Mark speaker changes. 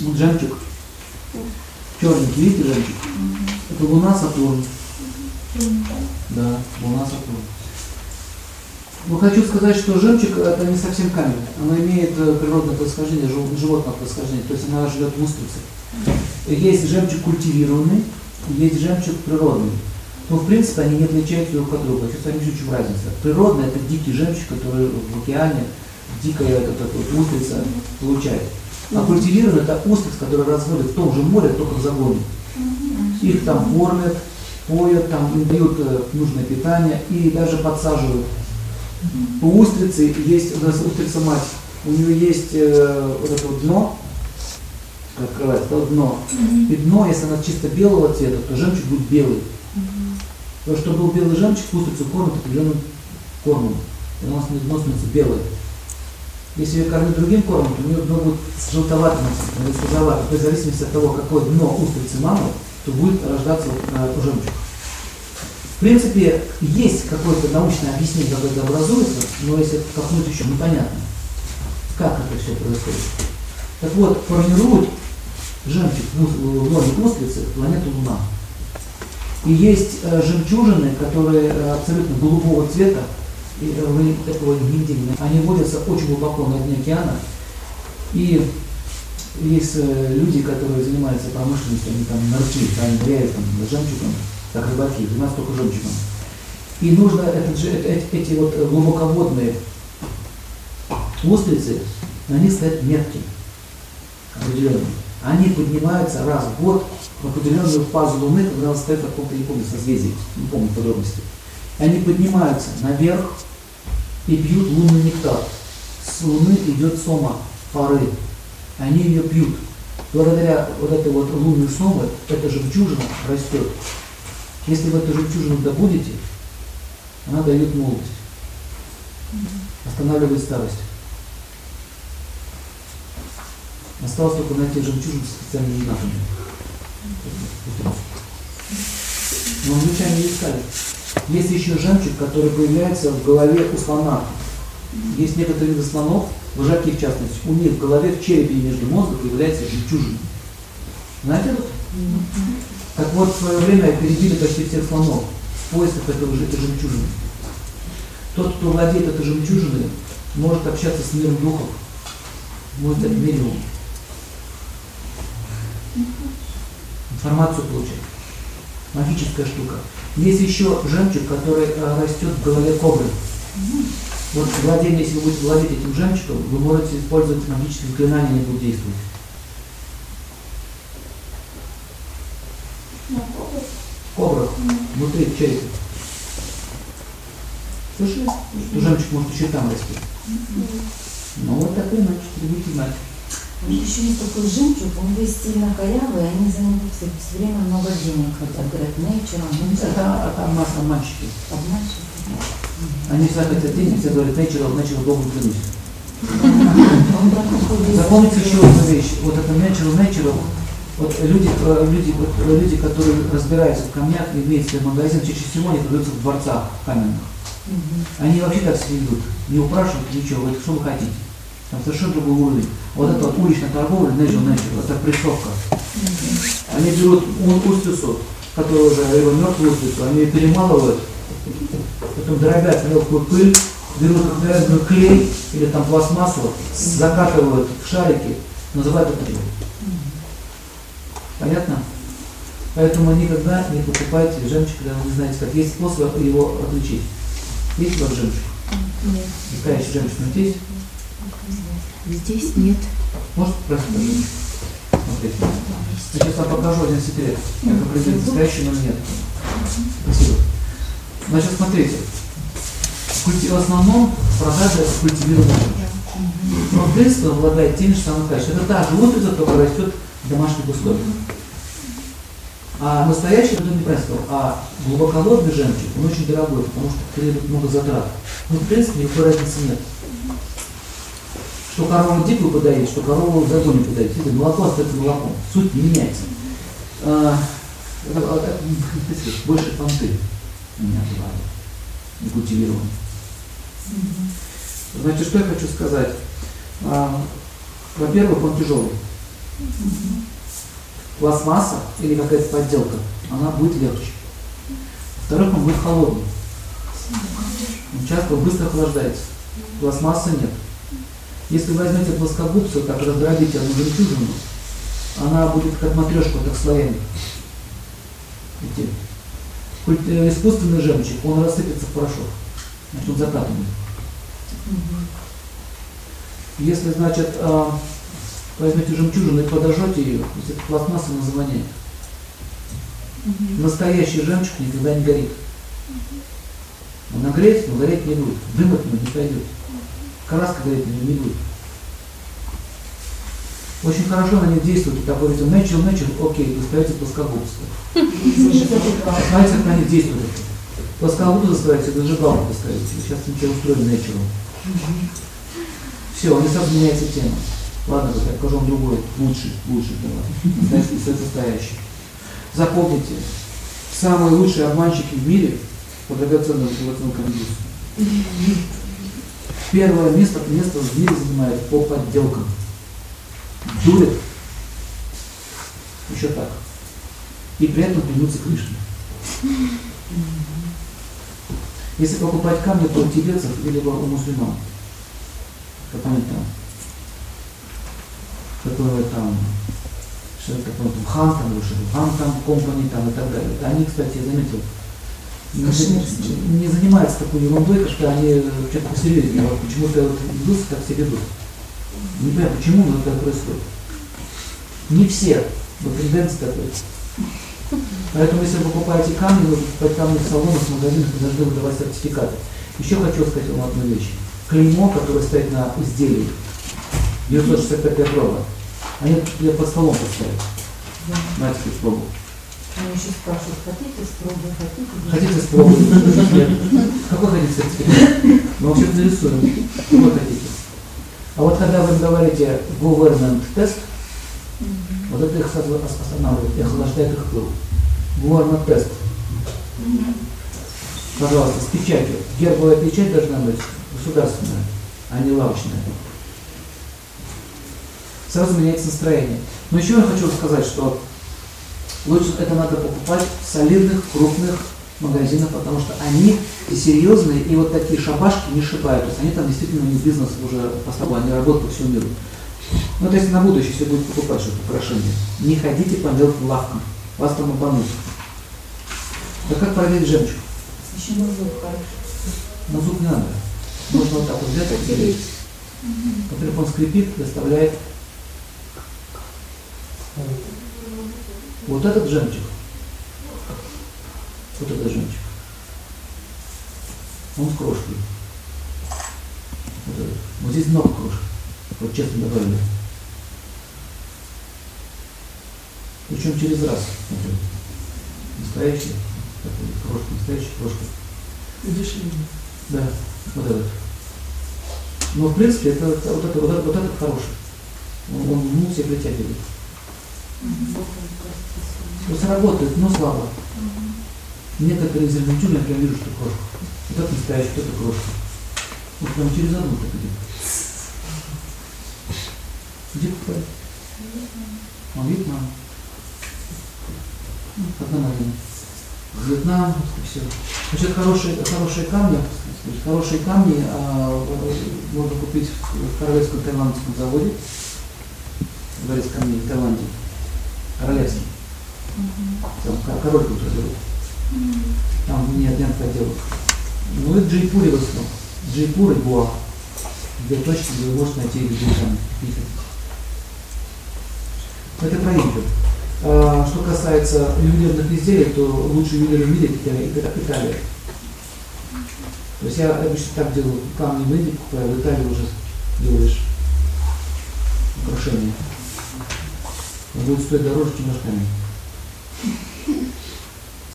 Speaker 1: Вот жемчуг. Черненький, видите жемчуг? Это луна Сатурн. Да, луна Сатурн. Но хочу сказать, что жемчуг это не совсем камень. Она имеет э, природное происхождение, жив- животное происхождение, то есть она живет в устрице. Есть жемчуг культивированный, есть жемчуг природный. Но в принципе они не отличаются друг от друга. Сейчас в чем разница. Природный это дикий жемчуг, который в океане, дикая вот эта вот устрица получает. А культивированный это устриц, который разводит в том же море, только в загоне. Их там кормят, поят, там им дают э, нужное питание и даже подсаживают. У устрицы есть, у нас устрица мать, у нее есть э, вот это вот дно, открывается, это вот дно. И дно, если она чисто белого цвета, то жемчуг будет белый. То, что был белый жемчуг, устрицу кормят определенным кормом. И у нас дно становится белое. Если ее кормить другим кормом, то у нее дно будет желтоватым оттенком или с розоватым. То есть в зависимости от того, какое дно устрицы мамы, то будет рождаться э, жемчуг. В принципе, есть какое-то научное объяснение, как это образуется, но если копнуть еще, непонятно, как это все происходит. Так вот, формирует жемчуг лоне устрицы планету Луна. И есть э, жемчужины, которые э, абсолютно голубого цвета, и вы этого не видели. Они водятся очень глубоко на дне океана. И есть э, люди, которые занимаются промышленностью, они там нырки, они ныряют там жемчугом, как рыбаки, занимаются только жемчугом. И нужно этот, же- э- эти вот глубоководные устрицы, на них стоят метки определенные. Они поднимаются раз в год в определенную фазу Луны, когда она стоит в каком-то, не помню, созвездии, не помню подробности. Они поднимаются наверх и пьют лунный нектар. С Луны идет сома пары. Они ее пьют. Благодаря вот этой вот лунной сомы эта жемчужина растет. Если вы эту жемчужину добудете, она дает молодость. Останавливает старость. Осталось только найти жемчужину с специальными знаками. Но англичане не искали. Есть еще жемчуг, который появляется в голове у слона. Есть некоторые виды слонов, вожаки в частности, у них в голове, в черепе и между мозгом появляется жемчужина. Знаете это? Так вот, в свое время перебили почти всех слонов в поисках этого, жемчужины. Тот, кто владеет этой жемчужиной, может общаться с миром духов, может стать медиумом. Информацию получать. Магическая штука. Есть еще жемчуг, который э, растет в голове кобры. Вот владение, если вы будете владеть этим жемчугом, вы можете использовать магические заклинания, они будут действовать. Кобра внутри черепа. Слышали? Что жемчуг может еще там расти. Ну вот так и иначе, будете знать.
Speaker 2: У них еще есть такой жемчуг, он весь сильно корявый, они за него все, все время много денег хотят. Говорят, nature, nature,
Speaker 1: Это, это масса мальчики.
Speaker 2: обманщик.
Speaker 1: Они всегда хотят денег, все говорят, natural, natural, Богу клянусь. Запомните еще одну вещь. Вот это natural, natural. Вот люди, э, люди, вот, э, люди, которые разбираются в камнях, имеют свой магазин, чаще всего они продаются в дворцах каменных. Они вообще так себя ведут. Не упрашивают ничего, говорят, что вы хотите. Там совершенно другой уровень. Вот вот уличная торговля, natural, natural, это прессовка. Они берут у- устрицу, которая уже его мертвую устрицу, они ее перемалывают, потом дробят мелкую пыль, берут обыкновенную клей или там пластмассу, закатывают в шарики, называют это клей. Понятно? Поэтому никогда не покупайте жемчуг, когда вы не знаете, как есть способ его отличить. Есть у вас жемчуг?
Speaker 2: Нет.
Speaker 1: Настоящий жемчуг здесь?
Speaker 3: Здесь нет.
Speaker 1: Может пожалуйста? Смотрите. Я сейчас вам покажу один секрет. Как определить настоящий, но нет. Спасибо. Значит, смотрите. Культи- В основном продажа культивированного жемчуга. Но он обладает теми же самыми качествами. Это та же устрица, которая растет в домашних условиях. А настоящий, это неправильно сказал, а глубоководный жемчуг, он очень дорогой, потому что требует много затрат. Ну, в принципе, никакой разницы нет. Что корову дикую подоить, что корову в загоне подоить. Это молоко остается молоком. Суть не меняется. А, это, это, это, больше понты у меня бывает. Не. Значит, что я хочу сказать? А, во-первых, он тяжелый. Пластмасса или какая-то подделка, она будет легче. Во-вторых, он будет холодный. Он часто быстро охлаждается. Пластмасса нет. Если возьмете плоскогубцу, так раздробите одну жемчужину, она будет как матрешка, так слоями. Идти. Культ- э, Искусственный жемчуг, он рассыпется в порошок. Значит, он закатанный. Если, значит, а, возьмете жемчужину и подожжете ее, если это пластмасса, она завоняет. Настоящий жемчуг никогда не горит. Он нагреется, но гореть не будет. Дым от него не пойдет. Краска гореть на нем не будет. Очень хорошо на них действует такой говорите, natural, natural, окей, вы ставите плоскогубство. Знаете, как на них действует? Плоскогубство ставите, зажигалку поставите. Сейчас мы тебя устроим natural. Все, у них сразу меняется тема. Ладно, я покажу вам другой, лучший, лучший для вас. Состоящий. Запомните, самые лучшие обманщики в мире по драгоценному мотивационному компьютеру. Первое место, место в мире занимает по подделкам. Дурят еще так. И при этом клянутся Кришне. Если покупать камни, то у тибетцев или у мусульман. Какой-нибудь там, какой там, что это такое, там, хан там, или что хан там, компани там и так далее. Они, кстати, я заметил,
Speaker 2: Кашмирские.
Speaker 1: не занимаются такой ерундой, потому что они э, что-то посерьезнее. А вот почему-то вот индусы так себя ведут. Не понимаю, почему, но это происходит. Не все, но тенденция такая. Поэтому, если вы покупаете камни, вы покупаете камни в салонах, в магазинах, вы должны выдавать сертификаты. Еще хочу сказать вам одну вещь. Клеймо, которое стоит на изделии, 965 ровно, они под столом поставят. На теперь пробу.
Speaker 2: Они еще спрашивают, хотите спробовать, хотите?
Speaker 1: Хотите спробовать? Какой хотите сертификат? Мы вообще нарисуем. Какой хотите? А вот когда вы говорите government тест, вот это их останавливает и охлаждает их пыл. Government тест. Пожалуйста, с печатью. Гербовая печать должна быть государственная, а не лавочная. Сразу меняется настроение. Но еще я хочу сказать, что лучше это надо покупать в солидных, крупных магазинах, потому что они и серьезные, и вот такие шабашки не шибают. То есть они там действительно не бизнес уже поставил, они работают по всему миру. Ну, то есть на будущее, если будете покупать что-то украшение, не ходите по мелким лавкам, вас там обманут. Да как проверить жемчуг?
Speaker 2: Еще на зуб хорошо.
Speaker 1: На зуб не надо. Можно вот так вот взять, оттереть. Во-первых, он скрипит, доставляет вот этот жемчуг. Вот этот жемчуг. Он с крошкой. Вот, этот. вот здесь много крошки. Вот честно добавили. Причем через раз. Настоящий. Такой крошка, настоящая крошка. Да, вот этот. Но в принципе это, вот, это, вот, это, вот этот хороший. Он, он все притягивает. То есть работает, но слабо. Некоторые из я вижу, что крошка. Вот это настоящий, вот это крошка. Вот прям через одну так идет. Где покупать? Он Вьетнам. Одна марина. Вьетнам, все. Значит, хорошие, хорошие камни, хорошие камни а, можно купить в Королевском таиландском заводе. Дворец камней в Таиланде. Королевский. Там ко- король тут живет. Там не один поделок. Ну и Джейпуре в основном. Джейпур и Гоа. Где точно где можете найти там какие-то. Это про Индию. А, Что касается ювелирных изделий, то лучший ювелир в мире это Италия. То есть я обычно так делаю, камни в Индии покупаю, в Италии уже делаешь украшения. Будет стоить дороже, чем наш камень. Thank you.